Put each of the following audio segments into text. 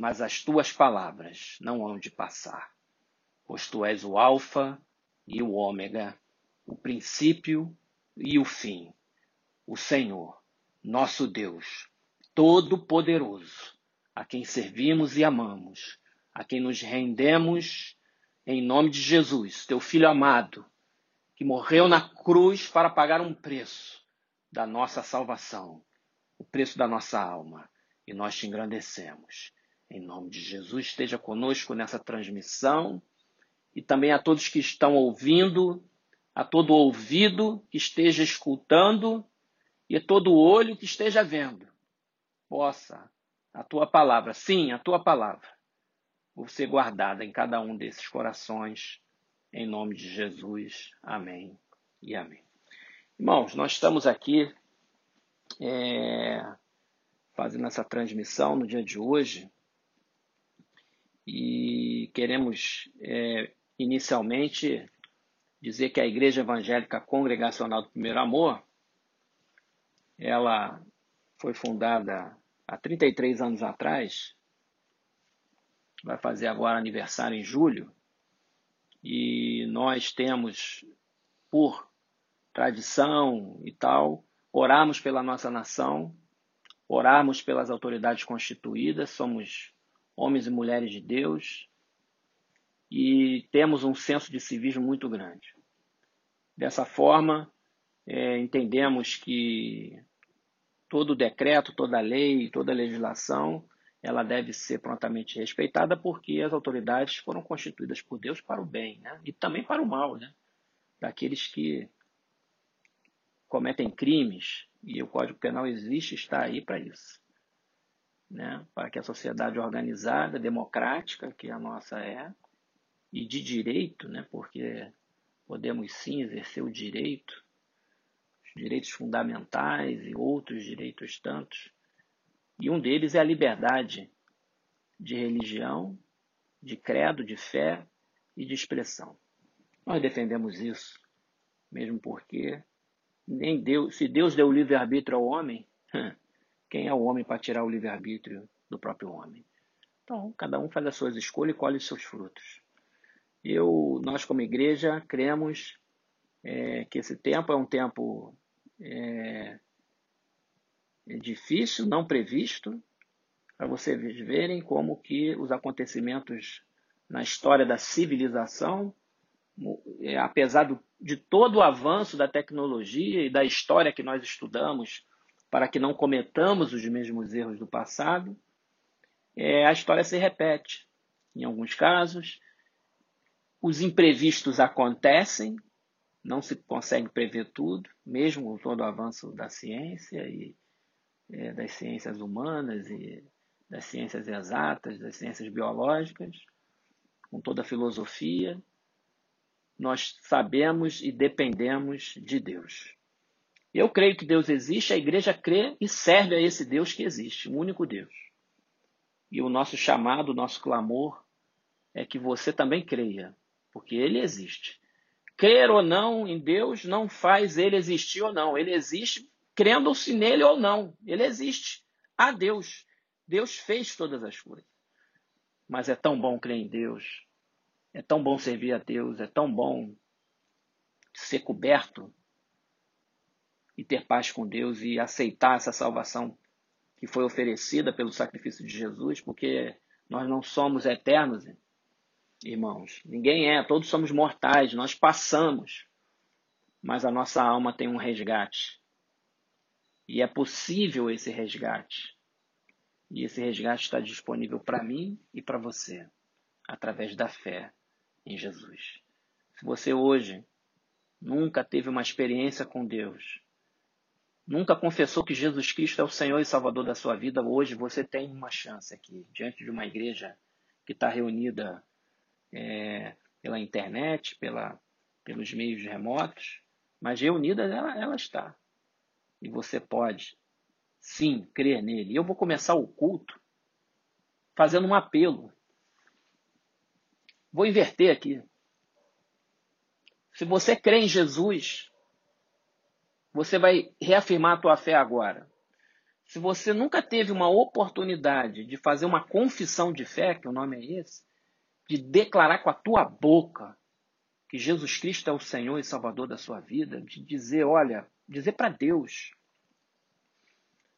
mas as tuas palavras não hão de passar, pois tu és o Alfa e o Ômega, o princípio e o fim, o Senhor, nosso Deus, Todo-Poderoso, a quem servimos e amamos, a quem nos rendemos em nome de Jesus, teu Filho amado, que morreu na cruz para pagar um preço da nossa salvação, o preço da nossa alma, e nós te engrandecemos. Em nome de Jesus, esteja conosco nessa transmissão e também a todos que estão ouvindo, a todo ouvido que esteja escutando e a todo olho que esteja vendo. Possa a tua palavra, sim, a tua palavra, ser guardada em cada um desses corações, em nome de Jesus. Amém e amém. Irmãos, nós estamos aqui é, fazendo essa transmissão no dia de hoje e queremos é, inicialmente dizer que a Igreja Evangélica Congregacional do Primeiro Amor ela foi fundada há 33 anos atrás, vai fazer agora aniversário em julho, e nós temos, por tradição e tal, orarmos pela nossa nação, orarmos pelas autoridades constituídas, somos homens e mulheres de Deus e temos um senso de civismo muito grande. Dessa forma, é, entendemos que todo decreto, toda lei, toda legislação, ela deve ser prontamente respeitada porque as autoridades foram constituídas por Deus para o bem, né? E também para o mal, né? Daqueles que cometem crimes e o Código Penal existe está aí para isso, né? Para que a sociedade organizada, democrática, que a nossa é, e de direito, né? Porque podemos sim exercer o direito direitos fundamentais e outros direitos tantos. E um deles é a liberdade de religião, de credo, de fé e de expressão. Nós defendemos isso, mesmo porque nem Deus, se Deus deu livre-arbítrio ao homem, quem é o homem para tirar o livre-arbítrio do próprio homem? Então, cada um faz as suas escolhas e colhe os seus frutos. Eu, nós como igreja, cremos é, que esse tempo é um tempo é, é difícil, não previsto, para vocês verem como que os acontecimentos na história da civilização, é, apesar de todo o avanço da tecnologia e da história que nós estudamos, para que não cometamos os mesmos erros do passado, é, a história se repete. Em alguns casos, os imprevistos acontecem, não se consegue prever tudo, mesmo com todo o avanço da ciência e é, das ciências humanas e das ciências exatas, das ciências biológicas, com toda a filosofia, nós sabemos e dependemos de Deus. Eu creio que Deus existe, a igreja crê e serve a esse Deus que existe, o único Deus. E o nosso chamado, o nosso clamor é que você também creia, porque ele existe crer ou não em Deus não faz ele existir ou não. Ele existe crendo-se nele ou não. Ele existe. Há Deus. Deus fez todas as coisas. Mas é tão bom crer em Deus. É tão bom servir a Deus. É tão bom ser coberto e ter paz com Deus e aceitar essa salvação que foi oferecida pelo sacrifício de Jesus, porque nós não somos eternos irmãos. Ninguém é, todos somos mortais, nós passamos. Mas a nossa alma tem um resgate. E é possível esse resgate. E esse resgate está disponível para mim e para você, através da fé em Jesus. Se você hoje nunca teve uma experiência com Deus, nunca confessou que Jesus Cristo é o Senhor e Salvador da sua vida, hoje você tem uma chance aqui, diante de uma igreja que está reunida é, pela internet, pela, pelos meios remotos, mas reunida ela, ela está. E você pode, sim, crer nele. E eu vou começar o culto fazendo um apelo. Vou inverter aqui. Se você crê em Jesus, você vai reafirmar a tua fé agora. se você nunca teve uma oportunidade de fazer uma confissão de fé, que o nome é esse, de declarar com a tua boca que Jesus Cristo é o Senhor e Salvador da sua vida, de dizer, olha, dizer para Deus,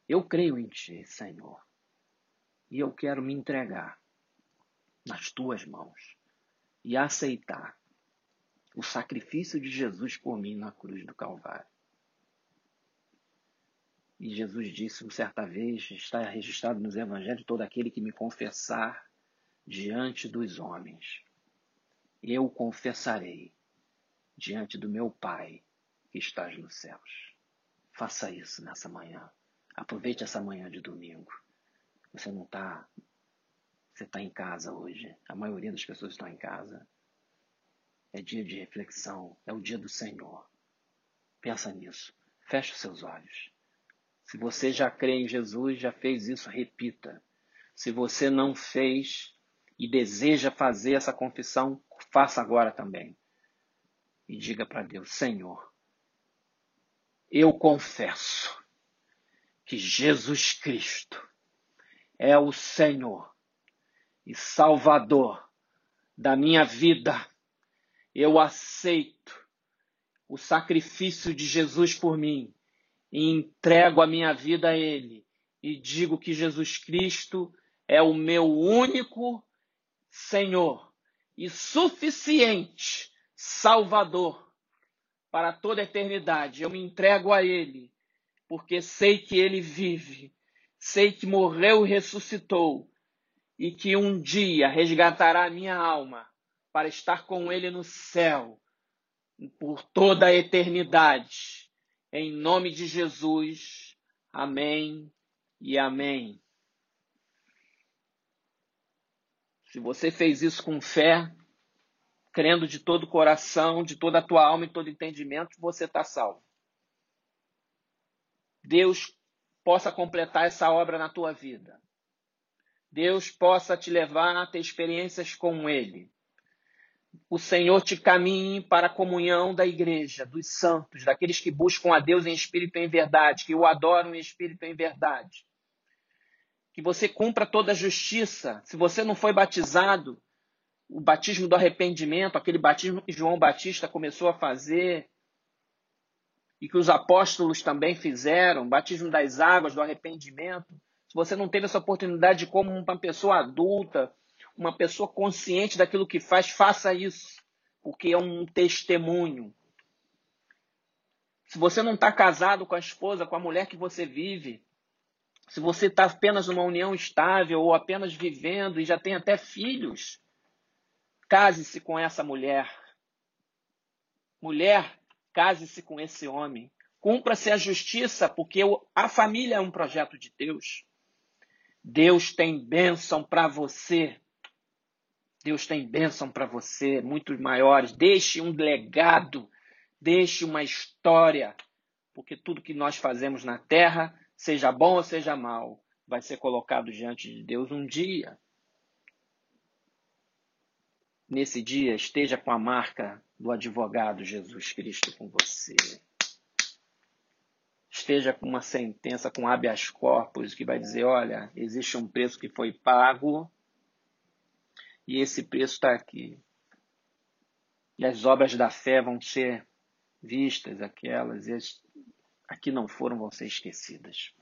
eu creio em Ti, Senhor, e eu quero me entregar nas Tuas mãos e aceitar o sacrifício de Jesus por mim na cruz do Calvário. E Jesus disse certa vez, está registrado nos evangelhos, todo aquele que me confessar diante dos homens, eu confessarei diante do meu Pai que estás nos céus. Faça isso nessa manhã. Aproveite essa manhã de domingo. Você não está. Você está em casa hoje. A maioria das pessoas estão em casa. É dia de reflexão. É o dia do Senhor. Pensa nisso. Feche os seus olhos. Se você já crê em Jesus, já fez isso, repita. Se você não fez e deseja fazer essa confissão, faça agora também. E diga para Deus: Senhor, eu confesso que Jesus Cristo é o Senhor e Salvador da minha vida. Eu aceito o sacrifício de Jesus por mim e entrego a minha vida a Ele e digo que Jesus Cristo é o meu único Senhor e suficiente Salvador para toda a eternidade. Eu me entrego a Ele, porque sei que Ele vive, sei que morreu e ressuscitou, e que um dia resgatará a minha alma para estar com Ele no céu por toda a eternidade. Em nome de Jesus. Amém e amém. Se você fez isso com fé, crendo de todo o coração, de toda a tua alma e todo entendimento, você está salvo. Deus possa completar essa obra na tua vida. Deus possa te levar a ter experiências com Ele o Senhor te caminhe para a comunhão da igreja, dos santos, daqueles que buscam a Deus em espírito e em verdade, que o adoram em espírito e em verdade. Que você cumpra toda a justiça. Se você não foi batizado, o batismo do arrependimento, aquele batismo que João Batista começou a fazer, e que os apóstolos também fizeram, batismo das águas, do arrependimento. Se você não teve essa oportunidade como uma pessoa adulta, uma pessoa consciente daquilo que faz, faça isso, porque é um testemunho. Se você não está casado com a esposa, com a mulher que você vive, se você está apenas numa união estável ou apenas vivendo e já tem até filhos, case-se com essa mulher. Mulher, case-se com esse homem. Cumpra-se a justiça, porque a família é um projeto de Deus. Deus tem bênção para você. Deus tem bênção para você, muito maiores. Deixe um legado, deixe uma história, porque tudo que nós fazemos na terra, seja bom ou seja mal, vai ser colocado diante de Deus um dia. Nesse dia, esteja com a marca do advogado Jesus Cristo com você. Esteja com uma sentença com habeas corpus que vai dizer: olha, existe um preço que foi pago e esse preço está aqui. E as obras da fé vão ser vistas, aquelas, e as aqui não foram, vão ser esquecidas.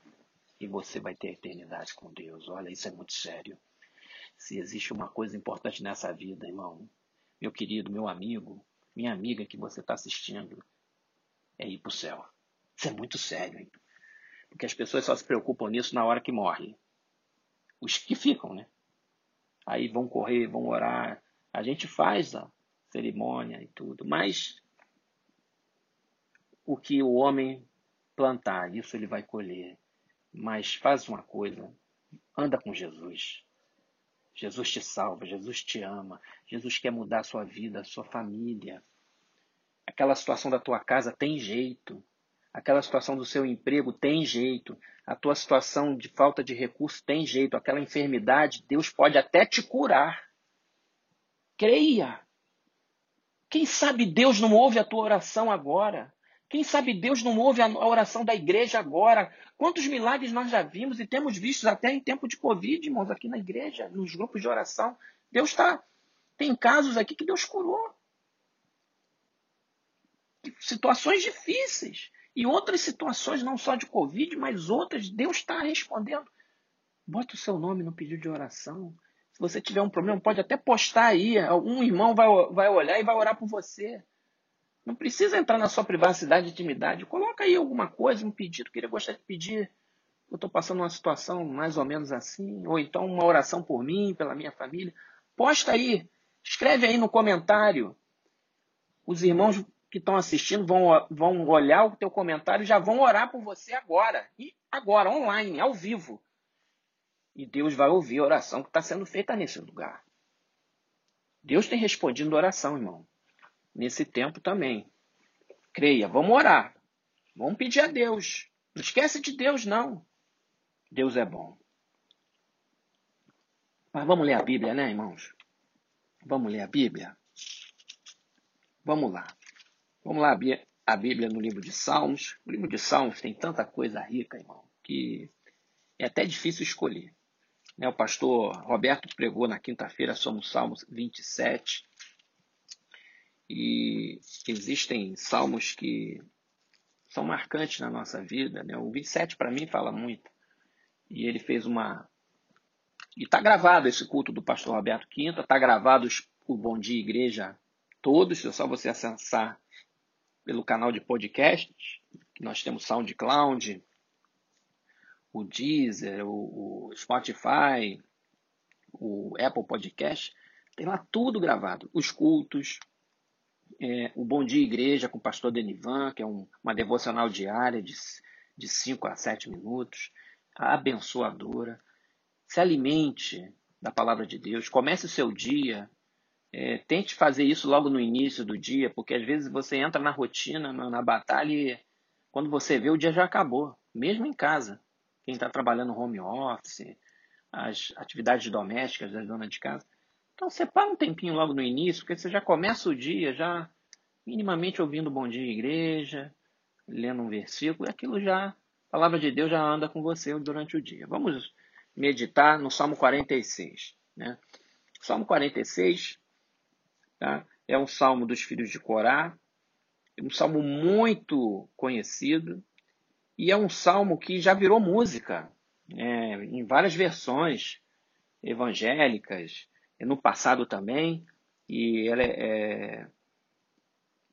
E você vai ter eternidade com Deus. Olha, isso é muito sério. Se existe uma coisa importante nessa vida, irmão, meu querido, meu amigo, minha amiga que você está assistindo, é ir para o céu. Isso é muito sério, hein? Porque as pessoas só se preocupam nisso na hora que morrem. Os que ficam, né? Aí vão correr, vão orar. A gente faz a cerimônia e tudo, mas o que o homem plantar, isso ele vai colher. Mas faz uma coisa, anda com Jesus. Jesus te salva, Jesus te ama, Jesus quer mudar a sua vida, a sua família. Aquela situação da tua casa tem jeito. Aquela situação do seu emprego tem jeito. A tua situação de falta de recurso tem jeito. Aquela enfermidade, Deus pode até te curar. Creia. Quem sabe Deus não ouve a tua oração agora? Quem sabe Deus não ouve a oração da igreja agora? Quantos milagres nós já vimos e temos visto até em tempo de Covid, irmãos, aqui na igreja, nos grupos de oração. Deus está. Tem casos aqui que Deus curou. Situações difíceis. E outras situações, não só de Covid, mas outras, Deus está respondendo. Bota o seu nome no pedido de oração. Se você tiver um problema, pode até postar aí. Algum irmão vai, vai olhar e vai orar por você. Não precisa entrar na sua privacidade e intimidade. Coloca aí alguma coisa, um pedido. Queria gostar de pedir. Eu estou passando uma situação mais ou menos assim. Ou então uma oração por mim, pela minha família. Posta aí. Escreve aí no comentário. Os irmãos que estão assistindo vão, vão olhar o teu comentário e já vão orar por você agora. E agora, online, ao vivo. E Deus vai ouvir a oração que está sendo feita nesse lugar. Deus tem respondido a oração, irmão nesse tempo também. Creia, vamos orar. Vamos pedir a Deus. Não esquece de Deus, não. Deus é bom. Mas vamos ler a Bíblia, né, irmãos? Vamos ler a Bíblia? Vamos lá. Vamos lá a Bíblia no livro de Salmos. O livro de Salmos tem tanta coisa rica, irmão, que é até difícil escolher. Né, o pastor Roberto pregou na quinta-feira o Salmos 27. E existem salmos que são marcantes na nossa vida. Né? O 27 para mim fala muito. E ele fez uma. E está gravado esse culto do pastor Roberto Quinta, está gravado o Bom Dia Igreja todos, é só você acessar pelo canal de podcasts, que nós temos SoundCloud, o Deezer, o, o Spotify, o Apple Podcast, tem lá tudo gravado. Os cultos, é, o Bom Dia Igreja com o pastor Denivan, que é um, uma devocional diária de 5 a 7 minutos, abençoadora. Se alimente da palavra de Deus, comece o seu dia, é, tente fazer isso logo no início do dia, porque às vezes você entra na rotina, na, na batalha, e quando você vê, o dia já acabou, mesmo em casa. Quem está trabalhando home office, as atividades domésticas das donas de casa. Então separa um tempinho logo no início, porque você já começa o dia já minimamente ouvindo Bom Dia Igreja, lendo um versículo, e aquilo já, a palavra de Deus já anda com você durante o dia. Vamos meditar no Salmo 46. Né? Salmo 46 tá? é um salmo dos filhos de Corá, é um salmo muito conhecido, e é um salmo que já virou música né? em várias versões evangélicas, no passado também, e ela é, é,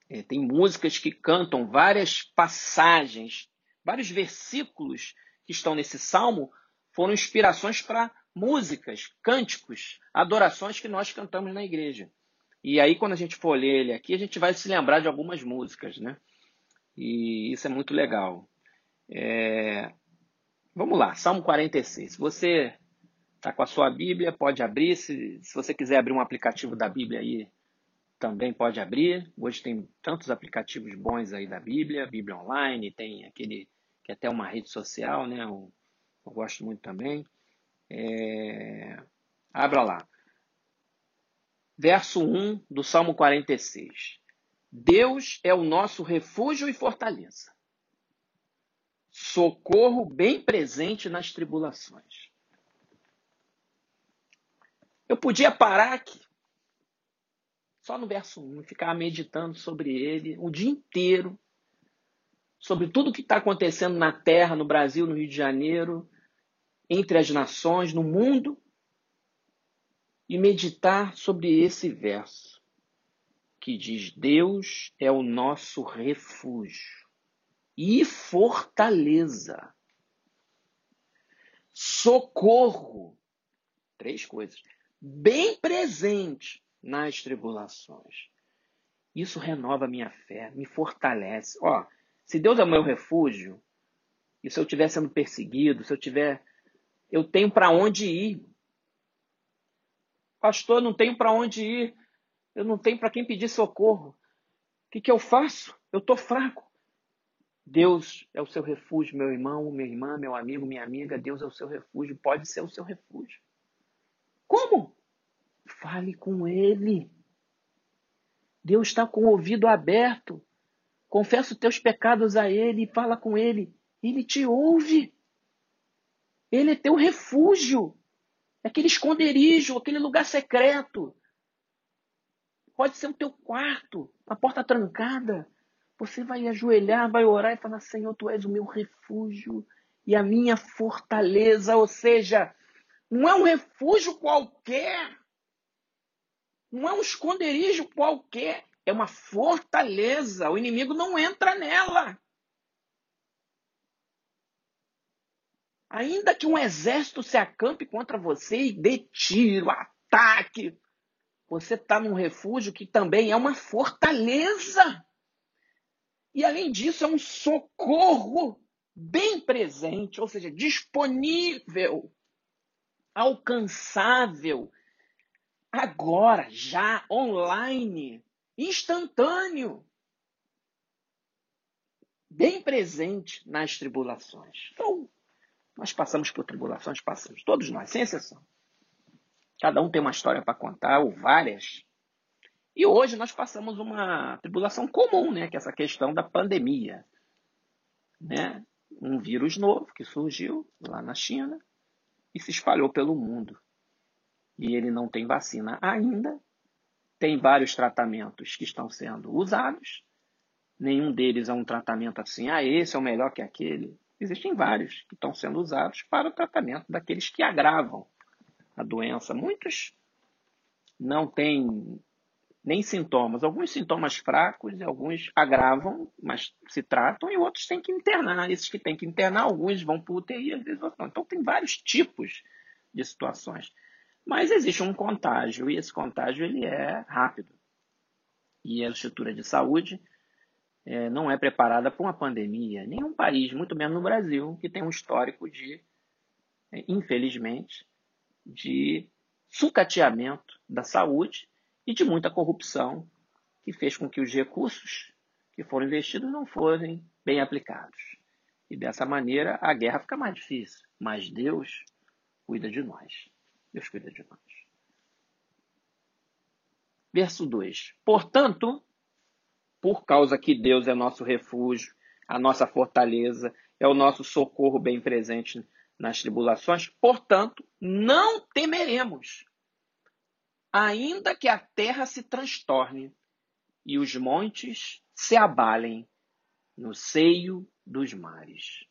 é, tem músicas que cantam várias passagens, vários versículos que estão nesse salmo foram inspirações para músicas, cânticos, adorações que nós cantamos na igreja. E aí, quando a gente for ler ele aqui, a gente vai se lembrar de algumas músicas, né? E isso é muito legal. É... Vamos lá, Salmo 46. Se você está com a sua Bíblia, pode abrir. Se, se você quiser abrir um aplicativo da Bíblia aí, também pode abrir. Hoje tem tantos aplicativos bons aí da Bíblia, Bíblia Online, tem aquele que é até uma rede social, né? Eu, eu gosto muito também. É... Abra lá. Verso 1 do Salmo 46. Deus é o nosso refúgio e fortaleza. Socorro bem presente nas tribulações. Eu podia parar aqui, só no verso 1, ficar meditando sobre ele o dia inteiro, sobre tudo o que está acontecendo na terra, no Brasil, no Rio de Janeiro, entre as nações, no mundo, e meditar sobre esse verso que diz: Deus é o nosso refúgio e fortaleza, socorro. Três coisas bem presente nas tribulações. Isso renova a minha fé, me fortalece. Ó, se Deus é o meu refúgio, e se eu estiver sendo perseguido, se eu tiver, eu tenho para onde ir. Pastor, não tenho para onde ir. Eu não tenho para quem pedir socorro. O que, que eu faço? Eu estou fraco. Deus é o seu refúgio, meu irmão, minha irmã, meu amigo, minha amiga. Deus é o seu refúgio, pode ser o seu refúgio. Como? Fale com Ele. Deus está com o ouvido aberto confessa os teus pecados a Ele e fala com Ele. Ele te ouve. Ele é teu refúgio. Aquele esconderijo, aquele lugar secreto. Pode ser o teu quarto, a porta trancada. Você vai ajoelhar, vai orar e falar: Senhor, tu és o meu refúgio e a minha fortaleza. Ou seja, não é um refúgio qualquer. Não é um esconderijo qualquer. É uma fortaleza. O inimigo não entra nela. Ainda que um exército se acampe contra você e dê tiro, ataque, você está num refúgio que também é uma fortaleza. E além disso, é um socorro bem presente, ou seja, disponível, alcançável, agora, já, online, instantâneo, bem presente nas tribulações. Então, nós passamos por tribulações, passamos, todos nós, sem exceção. Cada um tem uma história para contar, ou várias. E hoje nós passamos uma tribulação comum, né, que é essa questão da pandemia. Né? Um vírus novo que surgiu lá na China e se espalhou pelo mundo. E ele não tem vacina ainda. Tem vários tratamentos que estão sendo usados. Nenhum deles é um tratamento assim, ah, esse é o melhor que aquele. Existem vários que estão sendo usados para o tratamento daqueles que agravam a doença. Muitos não têm nem sintomas. Alguns sintomas fracos, alguns agravam, mas se tratam, e outros têm que internar. Esses que têm que internar, alguns vão para UTI, às vezes não. Então, tem vários tipos de situações. Mas existe um contágio, e esse contágio ele é rápido. E a estrutura de saúde é, não é preparada para uma pandemia. Nenhum país, muito menos no Brasil, que tem um histórico de, é, infelizmente, de sucateamento da saúde e de muita corrupção, que fez com que os recursos que foram investidos não fossem bem aplicados. E dessa maneira a guerra fica mais difícil. Mas Deus cuida de nós. Deus cuida de nós. Verso 2: Portanto, por causa que Deus é nosso refúgio, a nossa fortaleza, é o nosso socorro bem presente nas tribulações, portanto, não temeremos ainda que a terra se transtorne e os montes se abalem no seio dos mares.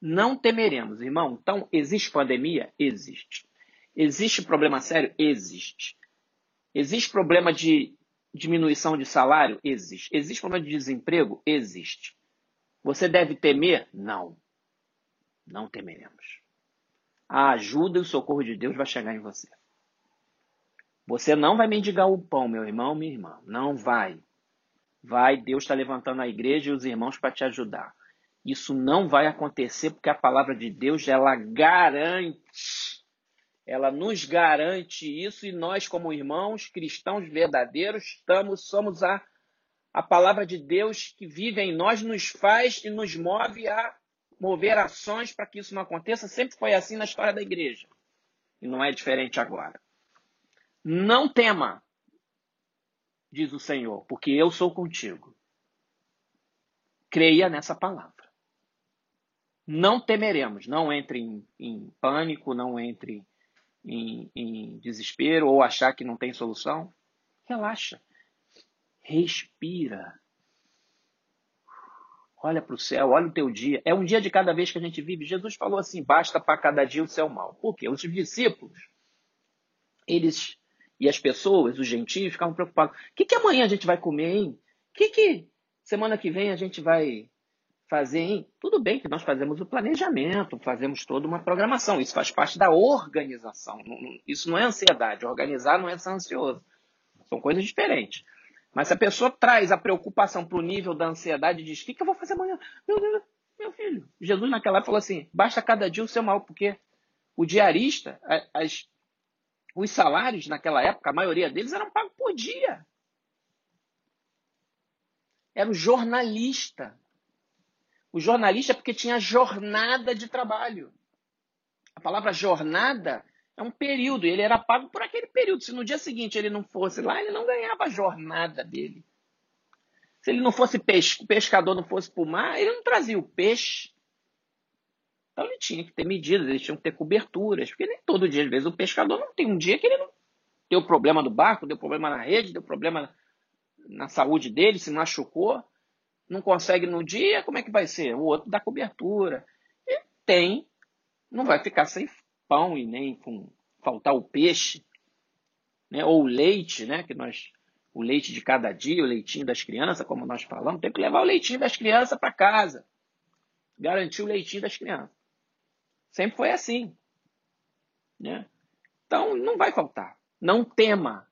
Não temeremos, irmão. Então, existe pandemia? Existe. Existe problema sério? Existe. Existe problema de diminuição de salário? Existe. Existe problema de desemprego? Existe. Você deve temer? Não. Não temeremos. A ajuda e o socorro de Deus vai chegar em você. Você não vai mendigar o pão, meu irmão, minha irmã. Não vai. Vai, Deus está levantando a igreja e os irmãos para te ajudar. Isso não vai acontecer porque a palavra de Deus, ela garante, ela nos garante isso e nós, como irmãos cristãos verdadeiros, estamos, somos a, a palavra de Deus que vive em nós, nos faz e nos move a mover ações para que isso não aconteça. Sempre foi assim na história da igreja. E não é diferente agora. Não tema, diz o Senhor, porque eu sou contigo. Creia nessa palavra. Não temeremos, não entre em, em pânico, não entre em, em desespero ou achar que não tem solução. Relaxa. Respira. Olha para o céu, olha o teu dia. É um dia de cada vez que a gente vive. Jesus falou assim: basta para cada dia o céu mal. Por quê? Os discípulos, eles e as pessoas, os gentios, ficavam preocupados. O que, que amanhã a gente vai comer, hein? O que, que semana que vem a gente vai hein? Tudo bem que nós fazemos o planejamento, fazemos toda uma programação. Isso faz parte da organização. Isso não é ansiedade. Organizar não é ser ansioso. São coisas diferentes. Mas se a pessoa traz a preocupação para o nível da ansiedade e diz: O que, eu vou fazer amanhã? Meu, meu filho, Jesus naquela época falou assim: basta cada dia o seu mal, porque o diarista, as, os salários naquela época, a maioria deles eram pagos por dia. Era o jornalista. O jornalista porque tinha jornada de trabalho. A palavra jornada é um período, e ele era pago por aquele período. Se no dia seguinte ele não fosse lá, ele não ganhava a jornada dele. Se ele não fosse peixe, o pescador não fosse para o mar, ele não trazia o peixe. Então ele tinha que ter medidas, eles tinham que ter coberturas, porque nem todo dia, às vezes, o pescador não tem um dia que ele não deu problema no barco, deu problema na rede, deu problema na saúde dele, se machucou, não consegue no dia, como é que vai ser? O outro dá cobertura. E tem, não vai ficar sem pão e nem com faltar o peixe, né? ou o leite, né? que nós o leite de cada dia, o leitinho das crianças, como nós falamos, tem que levar o leitinho das crianças para casa. Garantir o leitinho das crianças. Sempre foi assim. Né? Então, não vai faltar. Não tema.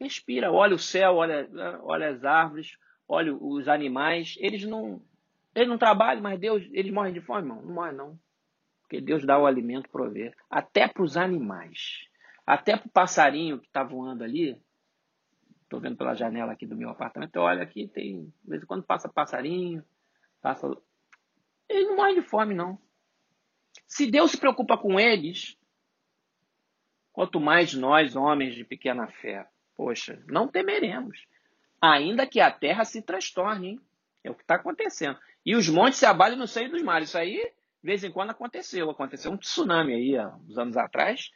Respira, olha o céu, olha, olha as árvores, olha os animais. Eles não, eles não trabalham, mas Deus, eles morrem de fome, irmão? Não morrem, não. Porque Deus dá o alimento prover. Até para os animais. Até para o passarinho que está voando ali. Estou vendo pela janela aqui do meu apartamento. Olha aqui, tem. De vez em quando passa passarinho. Passa. Eles não morrem de fome, não. Se Deus se preocupa com eles, quanto mais nós, homens de pequena fé, poxa, não temeremos. Ainda que a terra se transtorne, hein? É o que está acontecendo. E os montes se abalem no seio dos mares. Isso aí, de vez em quando, aconteceu. Aconteceu um tsunami aí, há uns anos atrás.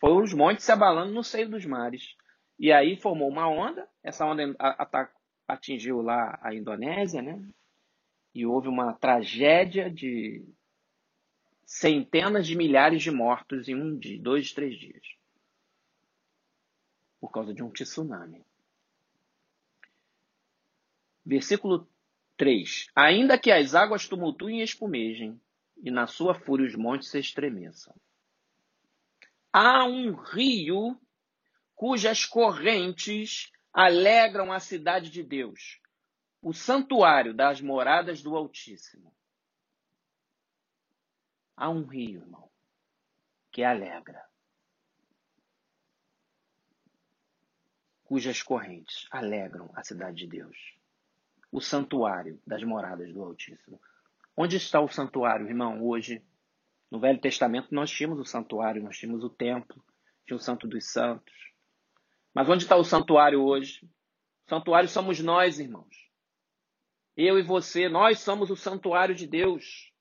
Foi os montes se abalando no seio dos mares. E aí formou uma onda. Essa onda atingiu lá a Indonésia, né? E houve uma tragédia de centenas de milhares de mortos em um dia, dois, três dias. Por causa de um tsunami. Versículo 3. Ainda que as águas tumultuem e espumejem, e na sua fúria os montes se estremeçam. Há um rio cujas correntes alegram a cidade de Deus, o santuário das moradas do Altíssimo. Há um rio, irmão, que alegra, cujas correntes alegram a cidade de Deus, o santuário das moradas do Altíssimo. Onde está o santuário, irmão, hoje? No Velho Testamento nós tínhamos o santuário, nós tínhamos o templo, tinha o Santo dos Santos. Mas onde está o santuário hoje? O santuário somos nós, irmãos. Eu e você, nós somos o santuário de Deus.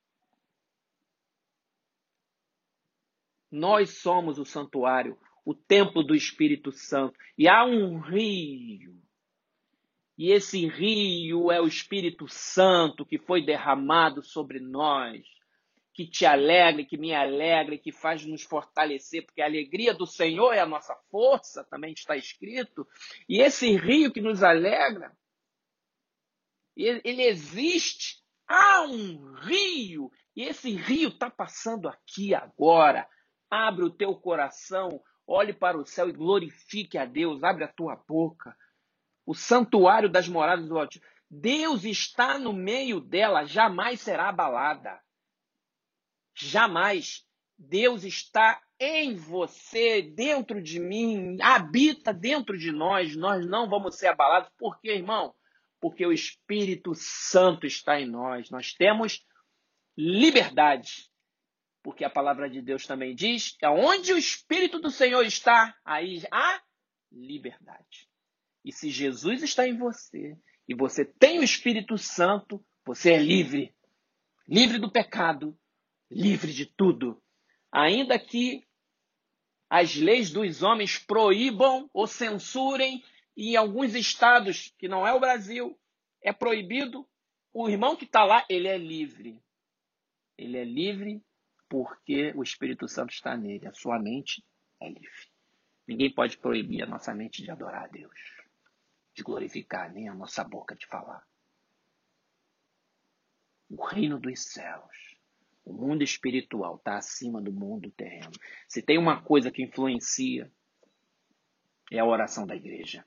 Nós somos o santuário, o templo do Espírito Santo. E há um rio. E esse rio é o Espírito Santo que foi derramado sobre nós, que te alegra, que me alegra, que faz nos fortalecer, porque a alegria do Senhor é a nossa força, também está escrito. E esse rio que nos alegra, ele existe. Há um rio, e esse rio está passando aqui agora. Abre o teu coração, olhe para o céu e glorifique a Deus. Abre a tua boca. O santuário das moradas do Altíssimo. Deus está no meio dela, jamais será abalada. Jamais. Deus está em você, dentro de mim, habita dentro de nós. Nós não vamos ser abalados. Por quê, irmão? Porque o Espírito Santo está em nós. Nós temos liberdade porque a palavra de Deus também diz onde o Espírito do Senhor está, aí há liberdade. E se Jesus está em você e você tem o Espírito Santo, você é livre. Livre do pecado, livre de tudo. Ainda que as leis dos homens proíbam ou censurem, e em alguns estados, que não é o Brasil, é proibido, o irmão que está lá, ele é livre. Ele é livre porque o Espírito Santo está nele. A sua mente é livre. Ninguém pode proibir a nossa mente de adorar a Deus, de glorificar, nem a nossa boca de falar. O reino dos céus, o mundo espiritual está acima do mundo terreno. Se tem uma coisa que influencia, é a oração da igreja.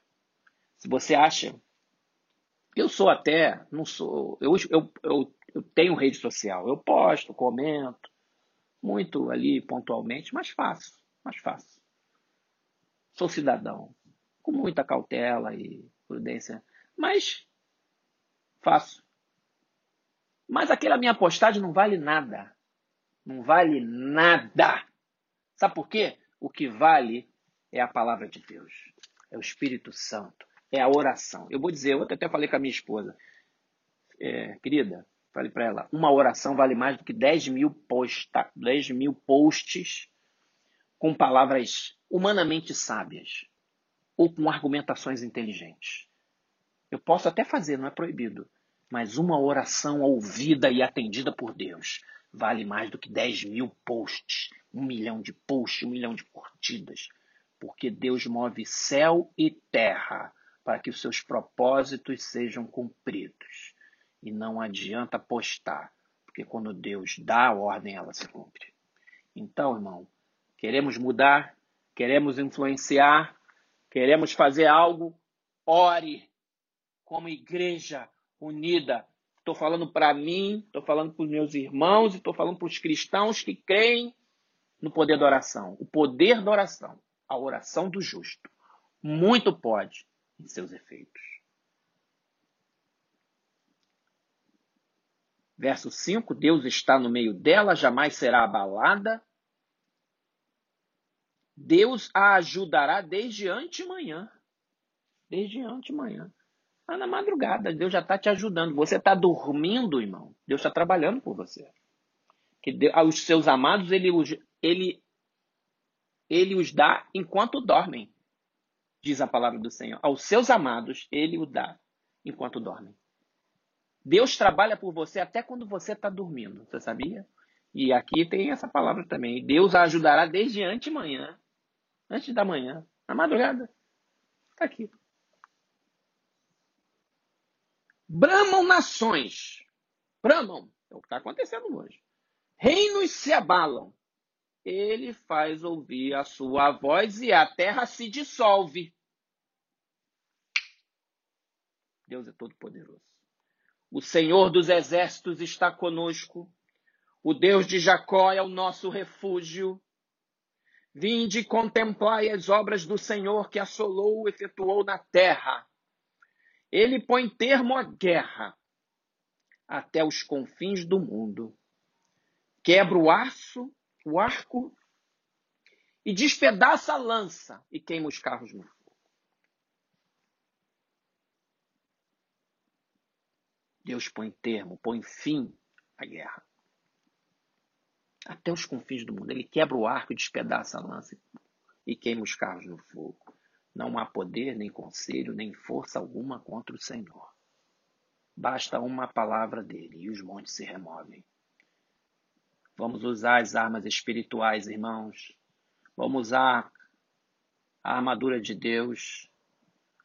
Se você acha. Eu sou até, não sou. Eu, eu, eu, eu tenho rede social, eu posto, comento, muito ali pontualmente, mas faço, mas faço. Sou cidadão, com muita cautela e prudência, mas faço. Mas aquela minha postagem não vale nada. Não vale nada. Sabe por quê? O que vale é a palavra de Deus. É o Espírito Santo. é a oração. Eu vou dizer, eu até falei com a minha esposa, é, querida, falei para ela, uma oração vale mais do que 10 mil, posta, 10 mil posts com palavras humanamente sábias ou com argumentações inteligentes. Eu posso até fazer, não é proibido, mas uma oração ouvida e atendida por Deus vale mais do que 10 mil posts, um milhão de posts, um milhão de curtidas, porque Deus move céu e terra para que os seus propósitos sejam cumpridos. E não adianta postar, porque quando Deus dá a ordem, ela se cumpre. Então, irmão, queremos mudar, queremos influenciar, queremos fazer algo, ore como igreja unida. Estou falando para mim, estou falando para os meus irmãos e estou falando para os cristãos que creem no poder da oração. O poder da oração, a oração do justo, muito pode em seus efeitos. Verso 5: Deus está no meio dela, jamais será abalada. Deus a ajudará desde antemanhã. Desde antemanhã. Lá na madrugada, Deus já está te ajudando. Você está dormindo, irmão. Deus está trabalhando por você. Que Deus, aos seus amados, ele, ele, ele os dá enquanto dormem diz a palavra do Senhor. Aos seus amados, ele o dá enquanto dormem. Deus trabalha por você até quando você está dormindo. Você sabia? E aqui tem essa palavra também. Deus a ajudará desde antemanhã. Antes da manhã. Na madrugada. Está aqui. Bramam nações. Bramam. É o que está acontecendo hoje. Reinos se abalam ele faz ouvir a sua voz e a terra se dissolve. Deus é todo-poderoso. O Senhor dos exércitos está conosco. O Deus de Jacó é o nosso refúgio. Vinde contemplai as obras do Senhor que assolou e efetuou na terra. Ele põe termo à guerra até os confins do mundo. Quebra o aço o arco e despedaça a lança e queima os carros no fogo. Deus põe termo, põe fim à guerra. Até os confins do mundo. Ele quebra o arco despedaça a lança e queima os carros no fogo. Não há poder, nem conselho, nem força alguma contra o Senhor. Basta uma palavra dele e os montes se removem. Vamos usar as armas espirituais, irmãos. Vamos usar a armadura de Deus.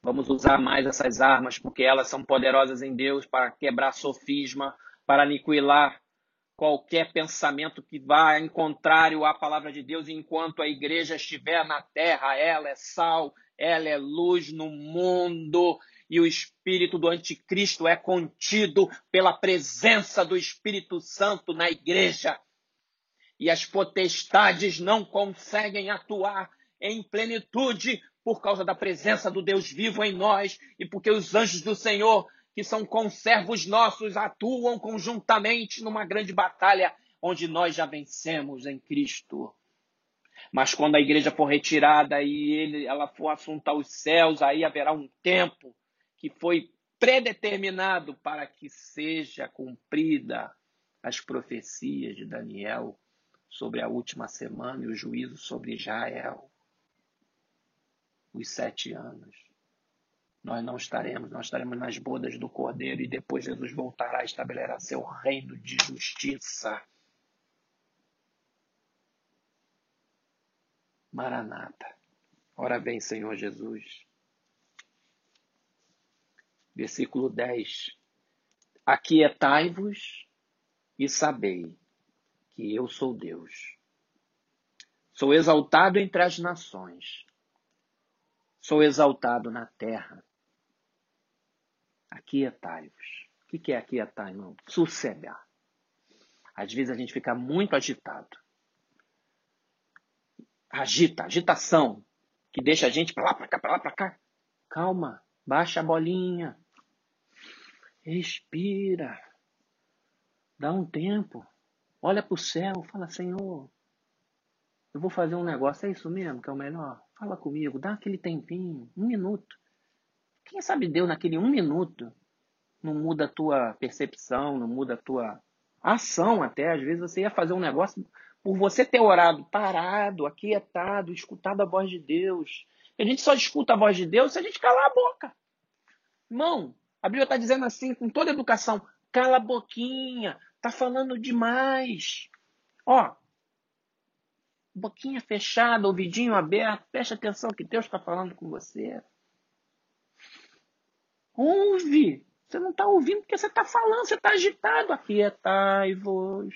Vamos usar mais essas armas, porque elas são poderosas em Deus para quebrar sofisma, para aniquilar qualquer pensamento que vá em contrário à palavra de Deus, enquanto a igreja estiver na terra, ela é sal, ela é luz no mundo, e o espírito do anticristo é contido pela presença do Espírito Santo na igreja. E as potestades não conseguem atuar em plenitude por causa da presença do Deus vivo em nós e porque os anjos do Senhor, que são conservos nossos, atuam conjuntamente numa grande batalha onde nós já vencemos em Cristo. Mas quando a igreja for retirada e ele, ela for assuntar os céus, aí haverá um tempo que foi predeterminado para que seja cumprida as profecias de Daniel sobre a última semana e o juízo sobre Israel. Os sete anos. Nós não estaremos, nós estaremos nas bodas do Cordeiro e depois Jesus voltará a estabelecer seu reino de justiça. Maranata. Ora vem, Senhor Jesus. Versículo 10. Aquietai-vos e sabei que eu sou Deus. Sou exaltado entre as nações. Sou exaltado na terra. Aquietai-vos. O que é aquietar, irmão? Sossegar. Às vezes a gente fica muito agitado. Agita, agitação, que deixa a gente para lá, para cá, para lá, para cá. Calma, baixa a bolinha. Respira. Dá um tempo. Olha para o céu, fala, Senhor, eu vou fazer um negócio, é isso mesmo que é o melhor? Fala comigo, dá aquele tempinho, um minuto. Quem sabe Deus, naquele um minuto, não muda a tua percepção, não muda a tua ação até. Às vezes você ia fazer um negócio por você ter orado parado, aquietado, escutado a voz de Deus. A gente só escuta a voz de Deus se a gente calar a boca. Irmão, a Bíblia está dizendo assim, com toda educação, cala a boquinha, tá falando demais. Ó, boquinha fechada, ouvidinho aberto, preste atenção que Deus está falando com você. Ouve. Você não está ouvindo porque você está falando, você está agitado. Aquietai-vos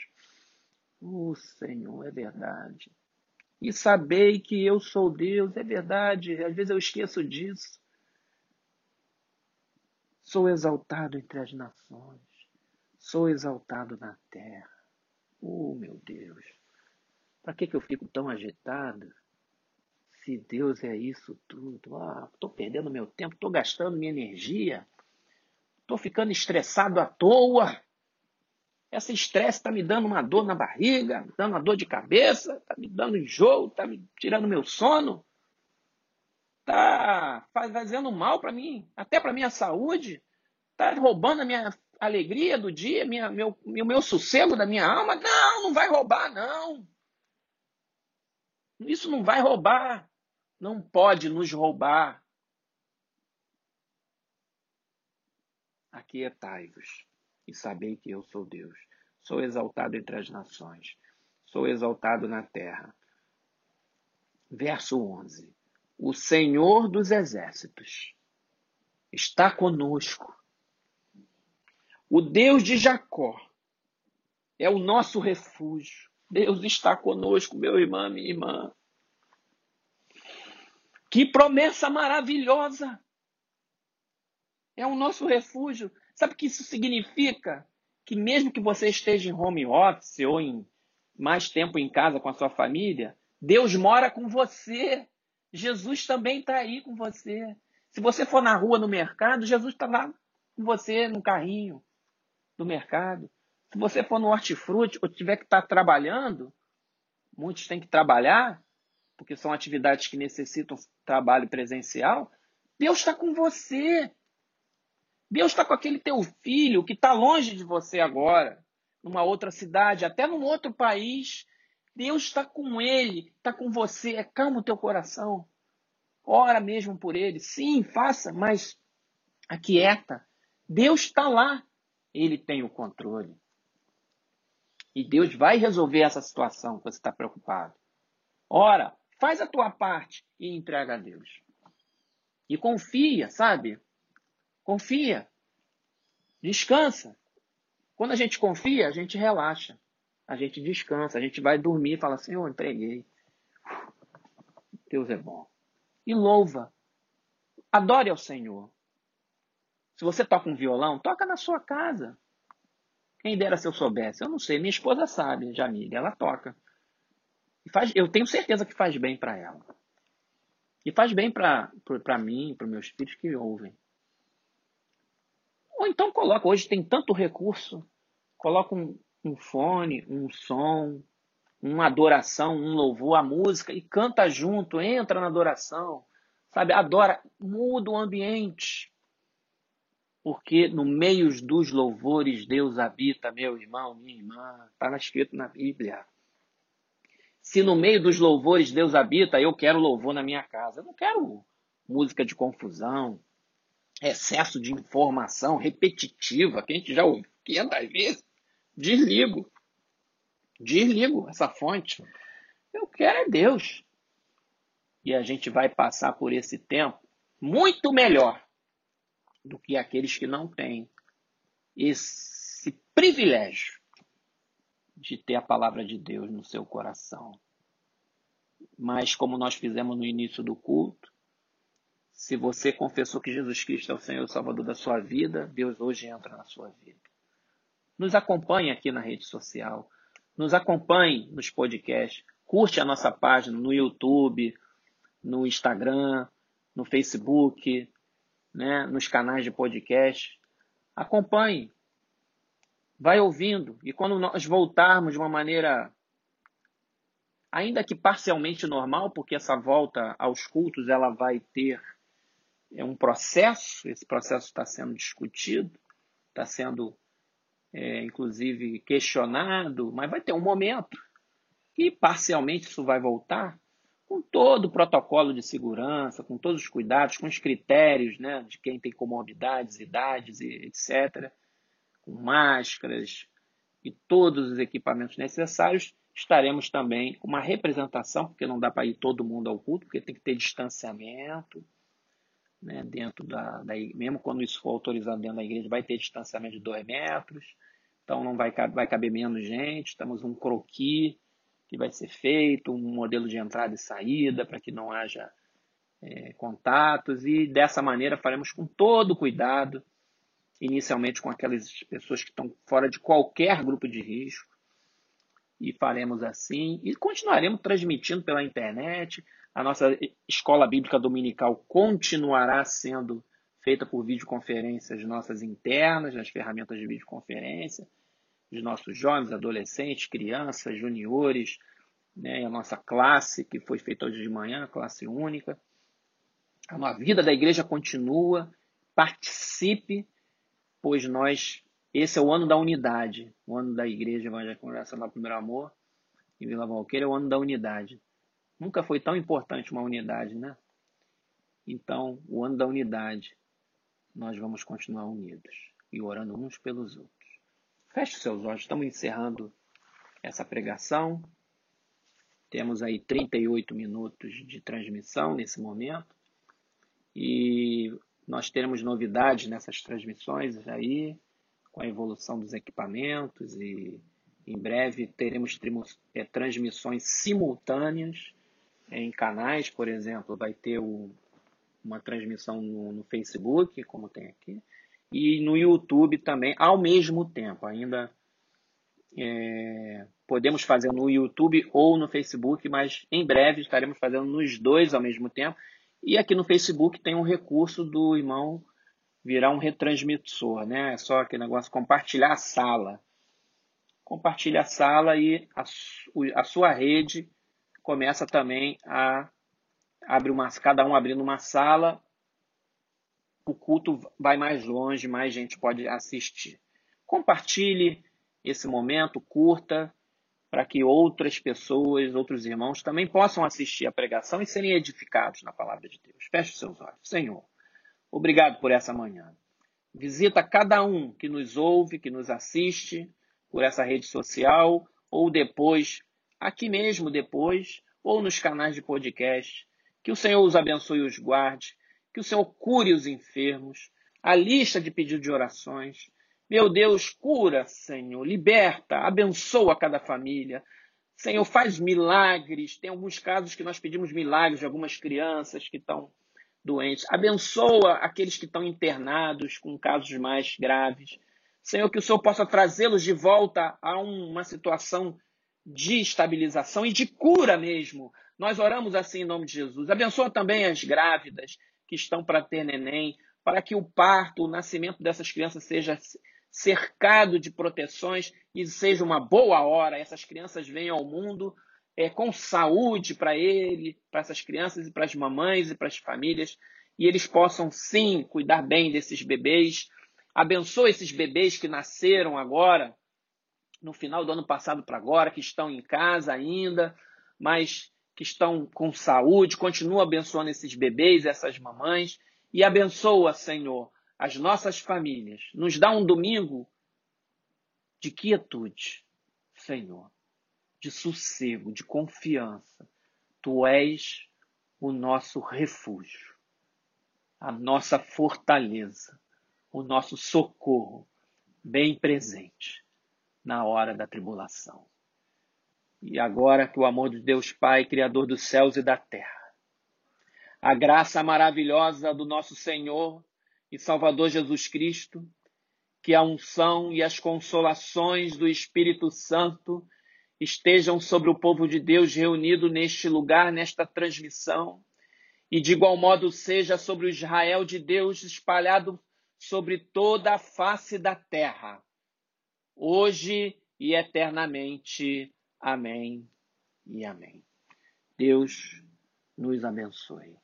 o oh, Senhor, é verdade. E sabei que eu sou Deus, é verdade. Às vezes eu esqueço disso. Sou exaltado entre as nações. Sou exaltado na terra. Oh, meu Deus. Para que, que eu fico tão agitado? Se Deus é isso tudo. Ah, estou perdendo meu tempo, estou gastando minha energia. Estou ficando estressado à toa. Esse estresse está me dando uma dor na barriga, dando uma dor de cabeça, está me dando enjoo, está me tirando meu sono, está fazendo mal para mim, até para minha saúde, está roubando a minha alegria do dia, minha, meu, meu, meu sossego da minha alma. Não, não vai roubar, não. Isso não vai roubar. Não pode nos roubar. Aquietai-vos e sabei que eu sou Deus. Sou exaltado entre as nações, sou exaltado na terra. Verso 11: O Senhor dos exércitos está conosco. O Deus de Jacó é o nosso refúgio. Deus está conosco, meu irmão, minha irmã. Que promessa maravilhosa! É o nosso refúgio. Sabe o que isso significa? Que mesmo que você esteja em home office ou em mais tempo em casa com a sua família, Deus mora com você. Jesus também está aí com você. Se você for na rua, no mercado, Jesus está lá com você no carrinho do mercado. Se você for no hortifruti ou tiver que estar tá trabalhando, muitos têm que trabalhar, porque são atividades que necessitam trabalho presencial, Deus está com você. Deus está com aquele teu filho que está longe de você agora, numa outra cidade, até num outro país. Deus está com ele, está com você. É calma o teu coração. Ora mesmo por ele. Sim, faça, mas aquieta. Deus está lá. Ele tem o controle. E Deus vai resolver essa situação que você está preocupado. Ora, faz a tua parte e entrega a Deus. E confia, sabe? Confia. Descansa. Quando a gente confia, a gente relaxa. A gente descansa. A gente vai dormir e fala assim: Eu entreguei. Deus é bom. E louva. Adore ao Senhor. Se você toca um violão, toca na sua casa. Quem dera se eu soubesse. Eu não sei. Minha esposa sabe, Jamília. Ela toca. Faz, eu tenho certeza que faz bem para ela. E faz bem para mim, para meus filhos que ouvem. Ou então coloca, hoje tem tanto recurso, coloca um, um fone, um som, uma adoração, um louvor, a música e canta junto, entra na adoração, sabe? Adora, muda o ambiente. Porque no meio dos louvores Deus habita, meu irmão, minha irmã, está escrito na Bíblia. Se no meio dos louvores Deus habita, eu quero louvor na minha casa. Eu não quero música de confusão, excesso de informação repetitiva, que a gente já ouviu 500 vezes, desligo. Desligo essa fonte. Eu quero é Deus. E a gente vai passar por esse tempo muito melhor do que aqueles que não têm esse privilégio de ter a palavra de Deus no seu coração. Mas, como nós fizemos no início do culto, se você confessou que Jesus Cristo é o Senhor e Salvador da sua vida, Deus hoje entra na sua vida. Nos acompanhe aqui na rede social, nos acompanhe nos podcasts, curte a nossa página no YouTube, no Instagram, no Facebook, né, nos canais de podcast. Acompanhe, vai ouvindo e quando nós voltarmos de uma maneira ainda que parcialmente normal, porque essa volta aos cultos ela vai ter é um processo, esse processo está sendo discutido, está sendo, é, inclusive, questionado, mas vai ter um momento que parcialmente isso vai voltar com todo o protocolo de segurança, com todos os cuidados, com os critérios né, de quem tem comorbidades, idades, etc., com máscaras e todos os equipamentos necessários, estaremos também com uma representação, porque não dá para ir todo mundo ao culto, porque tem que ter distanciamento, né, dentro da, da, mesmo quando isso for autorizado dentro da igreja, vai ter distanciamento de dois metros, então não vai, vai caber menos gente, estamos um croquis que vai ser feito, um modelo de entrada e saída para que não haja é, contatos e dessa maneira faremos com todo cuidado, inicialmente com aquelas pessoas que estão fora de qualquer grupo de risco e faremos assim e continuaremos transmitindo pela internet. A nossa escola bíblica dominical continuará sendo feita por videoconferências nossas internas, nas ferramentas de videoconferência de nossos jovens, adolescentes, crianças, juniores, né, a nossa classe que foi feita hoje de manhã, classe única. A vida da igreja continua, participe, pois nós, esse é o ano da unidade, o ano da igreja evangélica congregacional Primeiro Amor, em Vila Valqueira, é o ano da unidade. Nunca foi tão importante uma unidade, né? Então, o ano da unidade, nós vamos continuar unidos e orando uns pelos outros. Feche seus olhos, estamos encerrando essa pregação. Temos aí 38 minutos de transmissão nesse momento. E nós teremos novidades nessas transmissões aí, com a evolução dos equipamentos e em breve teremos é, transmissões simultâneas em canais, por exemplo, vai ter uma transmissão no, no Facebook, como tem aqui, e no YouTube também ao mesmo tempo. Ainda é, podemos fazer no YouTube ou no Facebook, mas em breve estaremos fazendo nos dois ao mesmo tempo. E aqui no Facebook tem um recurso do irmão virar um retransmissor, né? É só aquele negócio compartilhar a sala. Compartilha a sala e a, a sua rede começa também a abrir uma, cada um abrindo uma sala o culto vai mais longe, mais gente pode assistir. Compartilhe esse momento, curta, para que outras pessoas, outros irmãos também possam assistir a pregação e serem edificados na palavra de Deus. Feche seus olhos. Senhor, obrigado por essa manhã. Visita cada um que nos ouve, que nos assiste por essa rede social ou depois, aqui mesmo depois, ou nos canais de podcast. Que o Senhor os abençoe e os guarde que o Senhor cure os enfermos, a lista de pedido de orações. Meu Deus, cura, Senhor, liberta, abençoa cada família. Senhor, faz milagres. Tem alguns casos que nós pedimos milagres de algumas crianças que estão doentes. Abençoa aqueles que estão internados com casos mais graves. Senhor, que o Senhor possa trazê-los de volta a uma situação de estabilização e de cura mesmo. Nós oramos assim em nome de Jesus. Abençoa também as grávidas que estão para ter neném, para que o parto, o nascimento dessas crianças seja cercado de proteções e seja uma boa hora, essas crianças venham ao mundo é, com saúde para ele, para essas crianças e para as mamães e para as famílias, e eles possam sim cuidar bem desses bebês. Abençoa esses bebês que nasceram agora, no final do ano passado para agora, que estão em casa ainda, mas que estão com saúde, continua abençoando esses bebês, essas mamães, e abençoa, Senhor, as nossas famílias. Nos dá um domingo de quietude, Senhor, de sossego, de confiança. Tu és o nosso refúgio, a nossa fortaleza, o nosso socorro, bem presente na hora da tribulação. E agora que o amor de Deus Pai, Criador dos céus e da terra, a graça maravilhosa do nosso Senhor e Salvador Jesus Cristo, que a unção e as consolações do Espírito Santo estejam sobre o povo de Deus reunido neste lugar, nesta transmissão, e de igual modo seja sobre o Israel de Deus espalhado sobre toda a face da terra, hoje e eternamente. Amém e amém. Deus nos abençoe.